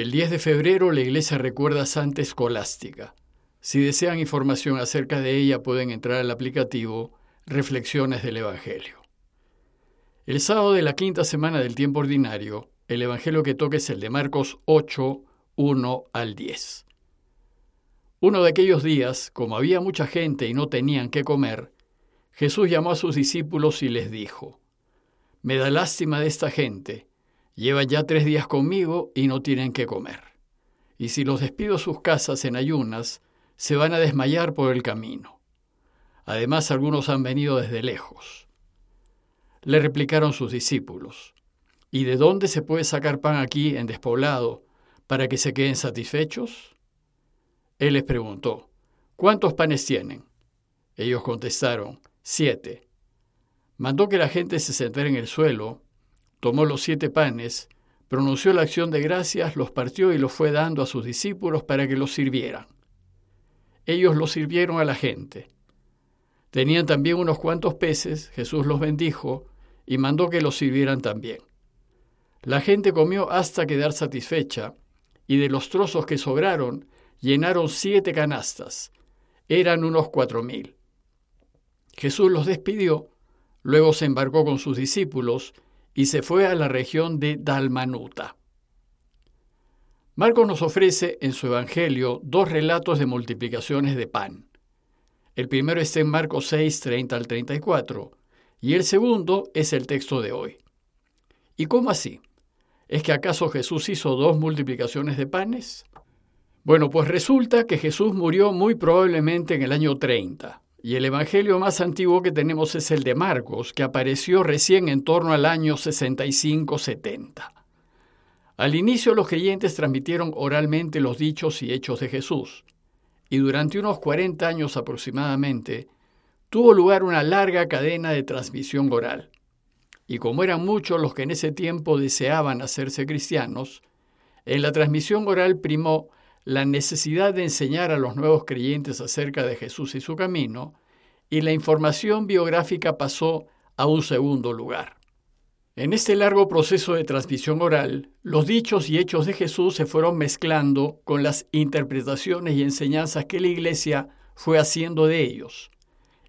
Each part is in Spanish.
El 10 de febrero la iglesia recuerda a Santa Escolástica. Si desean información acerca de ella pueden entrar al aplicativo Reflexiones del Evangelio. El sábado de la quinta semana del tiempo ordinario, el Evangelio que toca es el de Marcos 8, 1 al 10. Uno de aquellos días, como había mucha gente y no tenían qué comer, Jesús llamó a sus discípulos y les dijo, Me da lástima de esta gente, llevan ya tres días conmigo y no tienen qué comer. Y si los despido a sus casas en ayunas, se van a desmayar por el camino. Además, algunos han venido desde lejos. Le replicaron sus discípulos, ¿y de dónde se puede sacar pan aquí en despoblado para que se queden satisfechos? Él les preguntó, ¿cuántos panes tienen? Ellos contestaron, siete. Mandó que la gente se sentara en el suelo, tomó los siete panes, pronunció la acción de gracias, los partió y los fue dando a sus discípulos para que los sirvieran. Ellos los sirvieron a la gente. Tenían también unos cuantos peces, Jesús los bendijo y mandó que los sirvieran también. La gente comió hasta quedar satisfecha, y de los trozos que sobraron, llenaron siete canastas. Eran unos cuatro mil. Jesús los despidió, luego se embarcó con sus discípulos y se fue a la región de Dalmanuta. Marcos nos ofrece en su Evangelio dos relatos de multiplicaciones de pan. El primero está en Marcos 6, 30 al 34, y el segundo es el texto de hoy. ¿Y cómo así? ¿Es que acaso Jesús hizo dos multiplicaciones de panes? Bueno, pues resulta que Jesús murió muy probablemente en el año 30, y el Evangelio más antiguo que tenemos es el de Marcos, que apareció recién en torno al año 65-70. Al inicio los creyentes transmitieron oralmente los dichos y hechos de Jesús, y durante unos 40 años aproximadamente tuvo lugar una larga cadena de transmisión oral. Y como eran muchos los que en ese tiempo deseaban hacerse cristianos, en la transmisión oral primó la necesidad de enseñar a los nuevos creyentes acerca de Jesús y su camino, y la información biográfica pasó a un segundo lugar. En este largo proceso de transmisión oral, los dichos y hechos de Jesús se fueron mezclando con las interpretaciones y enseñanzas que la Iglesia fue haciendo de ellos,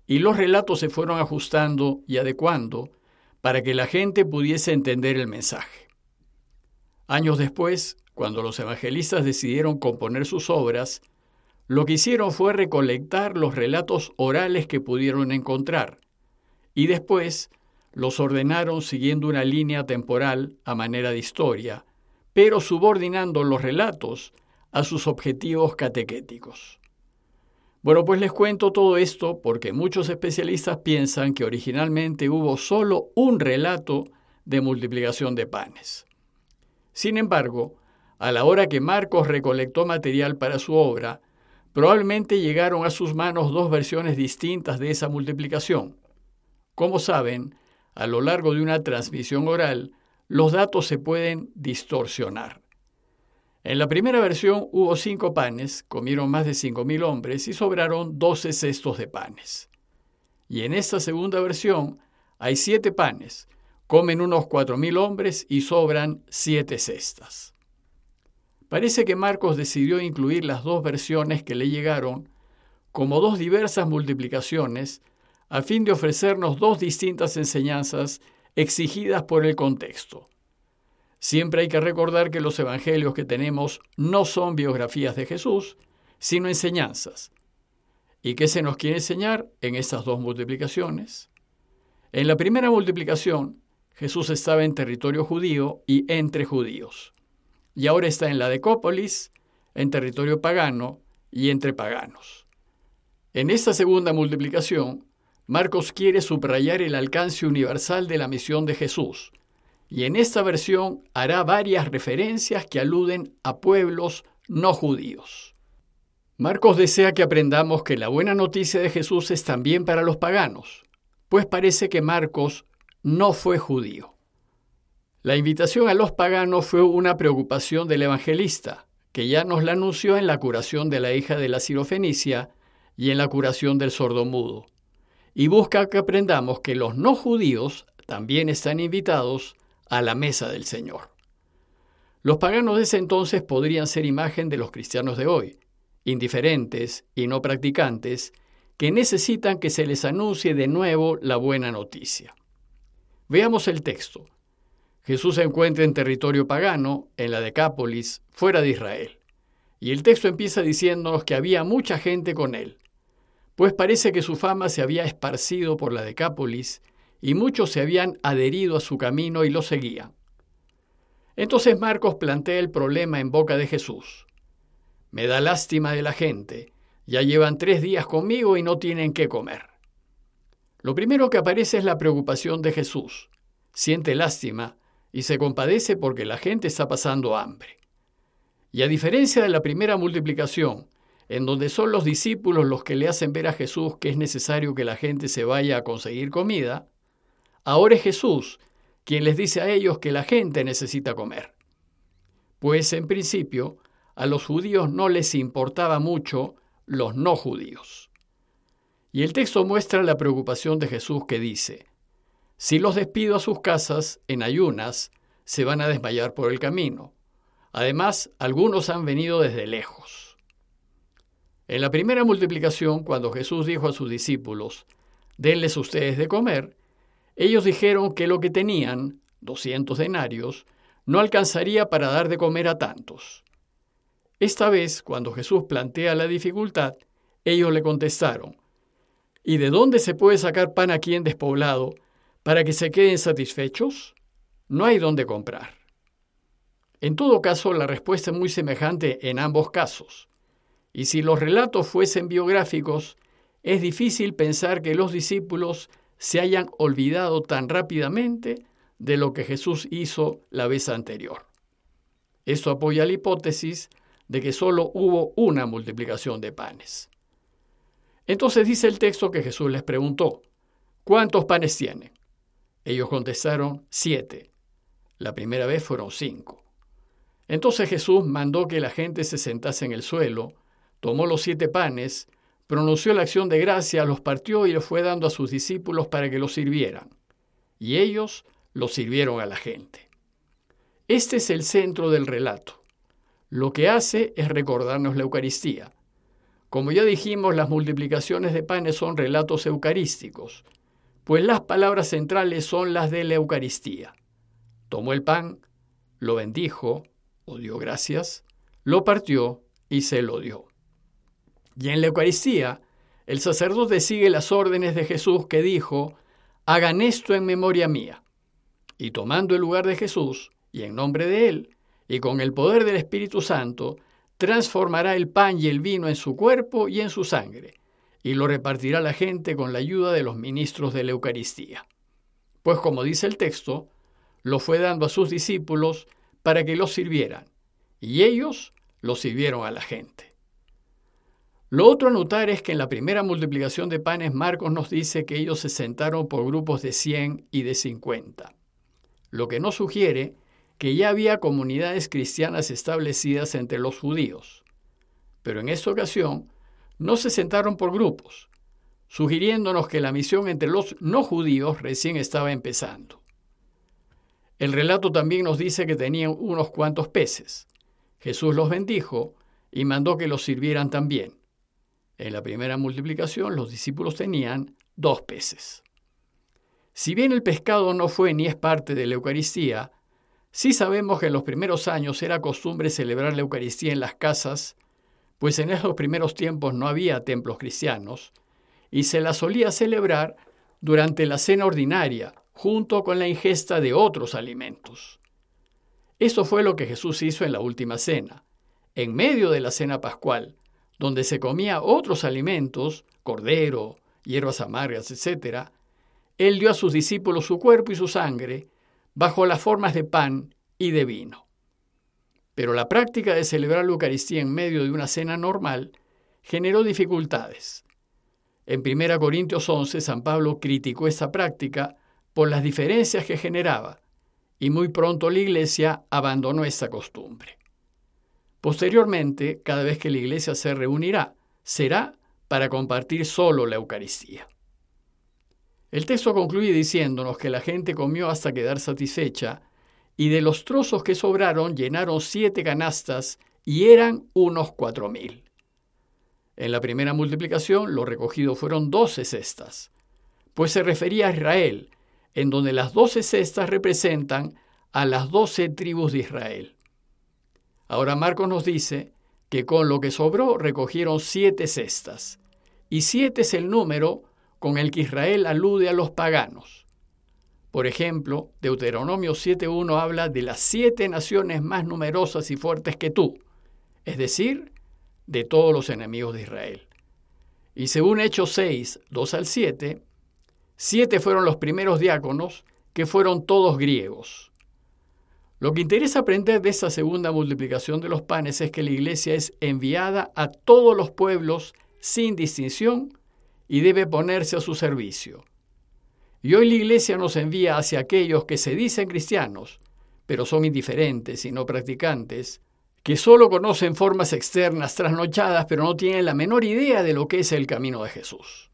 y los relatos se fueron ajustando y adecuando para que la gente pudiese entender el mensaje. Años después, cuando los evangelistas decidieron componer sus obras, lo que hicieron fue recolectar los relatos orales que pudieron encontrar y después los ordenaron siguiendo una línea temporal a manera de historia, pero subordinando los relatos a sus objetivos catequéticos. Bueno, pues les cuento todo esto porque muchos especialistas piensan que originalmente hubo solo un relato de multiplicación de panes. Sin embargo, a la hora que Marcos recolectó material para su obra, probablemente llegaron a sus manos dos versiones distintas de esa multiplicación. Como saben, a lo largo de una transmisión oral, los datos se pueden distorsionar. En la primera versión hubo cinco panes, comieron más de cinco mil hombres y sobraron doce cestos de panes. Y en esta segunda versión hay siete panes, comen unos cuatro mil hombres y sobran siete cestas. Parece que Marcos decidió incluir las dos versiones que le llegaron como dos diversas multiplicaciones a fin de ofrecernos dos distintas enseñanzas exigidas por el contexto. Siempre hay que recordar que los evangelios que tenemos no son biografías de Jesús, sino enseñanzas. ¿Y qué se nos quiere enseñar en estas dos multiplicaciones? En la primera multiplicación, Jesús estaba en territorio judío y entre judíos y ahora está en la Decópolis, en territorio pagano y entre paganos. En esta segunda multiplicación, Marcos quiere subrayar el alcance universal de la misión de Jesús, y en esta versión hará varias referencias que aluden a pueblos no judíos. Marcos desea que aprendamos que la buena noticia de Jesús es también para los paganos, pues parece que Marcos no fue judío. La invitación a los paganos fue una preocupación del evangelista, que ya nos la anunció en la curación de la hija de la sirofenicia y en la curación del sordomudo. Y busca que aprendamos que los no judíos también están invitados a la mesa del Señor. Los paganos de ese entonces podrían ser imagen de los cristianos de hoy, indiferentes y no practicantes, que necesitan que se les anuncie de nuevo la buena noticia. Veamos el texto. Jesús se encuentra en territorio pagano, en la Decápolis, fuera de Israel. Y el texto empieza diciéndonos que había mucha gente con él, pues parece que su fama se había esparcido por la Decápolis y muchos se habían adherido a su camino y lo seguían. Entonces Marcos plantea el problema en boca de Jesús. Me da lástima de la gente, ya llevan tres días conmigo y no tienen qué comer. Lo primero que aparece es la preocupación de Jesús. Siente lástima y se compadece porque la gente está pasando hambre. Y a diferencia de la primera multiplicación, en donde son los discípulos los que le hacen ver a Jesús que es necesario que la gente se vaya a conseguir comida, ahora es Jesús quien les dice a ellos que la gente necesita comer. Pues en principio a los judíos no les importaba mucho los no judíos. Y el texto muestra la preocupación de Jesús que dice, si los despido a sus casas en ayunas, se van a desmayar por el camino. Además, algunos han venido desde lejos. En la primera multiplicación, cuando Jesús dijo a sus discípulos, denles ustedes de comer, ellos dijeron que lo que tenían, 200 denarios, no alcanzaría para dar de comer a tantos. Esta vez, cuando Jesús plantea la dificultad, ellos le contestaron, ¿y de dónde se puede sacar pan aquí en despoblado para que se queden satisfechos? No hay dónde comprar. En todo caso, la respuesta es muy semejante en ambos casos. Y si los relatos fuesen biográficos, es difícil pensar que los discípulos se hayan olvidado tan rápidamente de lo que Jesús hizo la vez anterior. Esto apoya la hipótesis de que solo hubo una multiplicación de panes. Entonces dice el texto que Jesús les preguntó, ¿cuántos panes tienen? Ellos contestaron, siete. La primera vez fueron cinco. Entonces Jesús mandó que la gente se sentase en el suelo, tomó los siete panes, pronunció la acción de gracia, los partió y los fue dando a sus discípulos para que los sirvieran. Y ellos los sirvieron a la gente. Este es el centro del relato. Lo que hace es recordarnos la Eucaristía. Como ya dijimos, las multiplicaciones de panes son relatos eucarísticos, pues las palabras centrales son las de la Eucaristía. Tomó el pan, lo bendijo, o dio gracias, lo partió y se lo dio. Y en la Eucaristía, el sacerdote sigue las órdenes de Jesús que dijo, hagan esto en memoria mía. Y tomando el lugar de Jesús, y en nombre de él, y con el poder del Espíritu Santo, transformará el pan y el vino en su cuerpo y en su sangre, y lo repartirá la gente con la ayuda de los ministros de la Eucaristía. Pues como dice el texto, lo fue dando a sus discípulos para que los sirvieran, y ellos lo sirvieron a la gente. Lo otro a notar es que en la primera multiplicación de panes Marcos nos dice que ellos se sentaron por grupos de 100 y de 50, lo que nos sugiere que ya había comunidades cristianas establecidas entre los judíos. Pero en esta ocasión no se sentaron por grupos, sugiriéndonos que la misión entre los no judíos recién estaba empezando. El relato también nos dice que tenían unos cuantos peces. Jesús los bendijo y mandó que los sirvieran también. En la primera multiplicación los discípulos tenían dos peces. Si bien el pescado no fue ni es parte de la Eucaristía, sí sabemos que en los primeros años era costumbre celebrar la Eucaristía en las casas, pues en esos primeros tiempos no había templos cristianos, y se la solía celebrar durante la cena ordinaria, junto con la ingesta de otros alimentos. Eso fue lo que Jesús hizo en la última cena. En medio de la cena pascual, donde se comía otros alimentos, cordero, hierbas amargas, etc., él dio a sus discípulos su cuerpo y su sangre bajo las formas de pan y de vino. Pero la práctica de celebrar la Eucaristía en medio de una cena normal generó dificultades. En 1 Corintios 11, San Pablo criticó esta práctica por las diferencias que generaba, y muy pronto la Iglesia abandonó esta costumbre. Posteriormente, cada vez que la iglesia se reunirá, será para compartir solo la Eucaristía. El texto concluye diciéndonos que la gente comió hasta quedar satisfecha y de los trozos que sobraron llenaron siete canastas y eran unos cuatro mil. En la primera multiplicación lo recogido fueron doce cestas, pues se refería a Israel, en donde las doce cestas representan a las doce tribus de Israel. Ahora Marcos nos dice que con lo que sobró recogieron siete cestas, y siete es el número con el que Israel alude a los paganos. Por ejemplo, Deuteronomio 7.1 habla de las siete naciones más numerosas y fuertes que tú, es decir, de todos los enemigos de Israel. Y según Hechos 6, 2 al 7, siete fueron los primeros diáconos, que fueron todos griegos. Lo que interesa aprender de esta segunda multiplicación de los panes es que la iglesia es enviada a todos los pueblos sin distinción y debe ponerse a su servicio. Y hoy la iglesia nos envía hacia aquellos que se dicen cristianos, pero son indiferentes y no practicantes, que solo conocen formas externas trasnochadas, pero no tienen la menor idea de lo que es el camino de Jesús.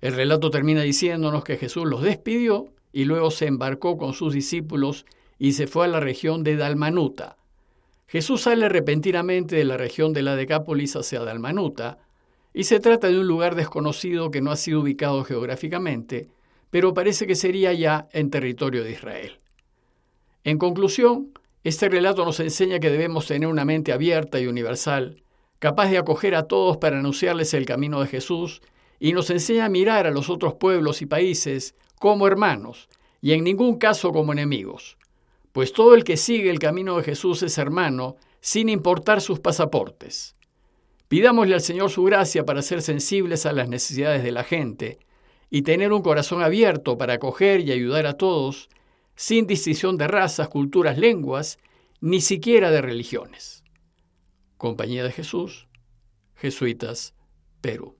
El relato termina diciéndonos que Jesús los despidió y luego se embarcó con sus discípulos y se fue a la región de Dalmanuta. Jesús sale repentinamente de la región de la Decápolis hacia Dalmanuta, y se trata de un lugar desconocido que no ha sido ubicado geográficamente, pero parece que sería ya en territorio de Israel. En conclusión, este relato nos enseña que debemos tener una mente abierta y universal, capaz de acoger a todos para anunciarles el camino de Jesús, y nos enseña a mirar a los otros pueblos y países como hermanos, y en ningún caso como enemigos, pues todo el que sigue el camino de Jesús es hermano, sin importar sus pasaportes. Pidámosle al Señor su gracia para ser sensibles a las necesidades de la gente y tener un corazón abierto para acoger y ayudar a todos, sin distinción de razas, culturas, lenguas, ni siquiera de religiones. Compañía de Jesús, Jesuitas, Perú.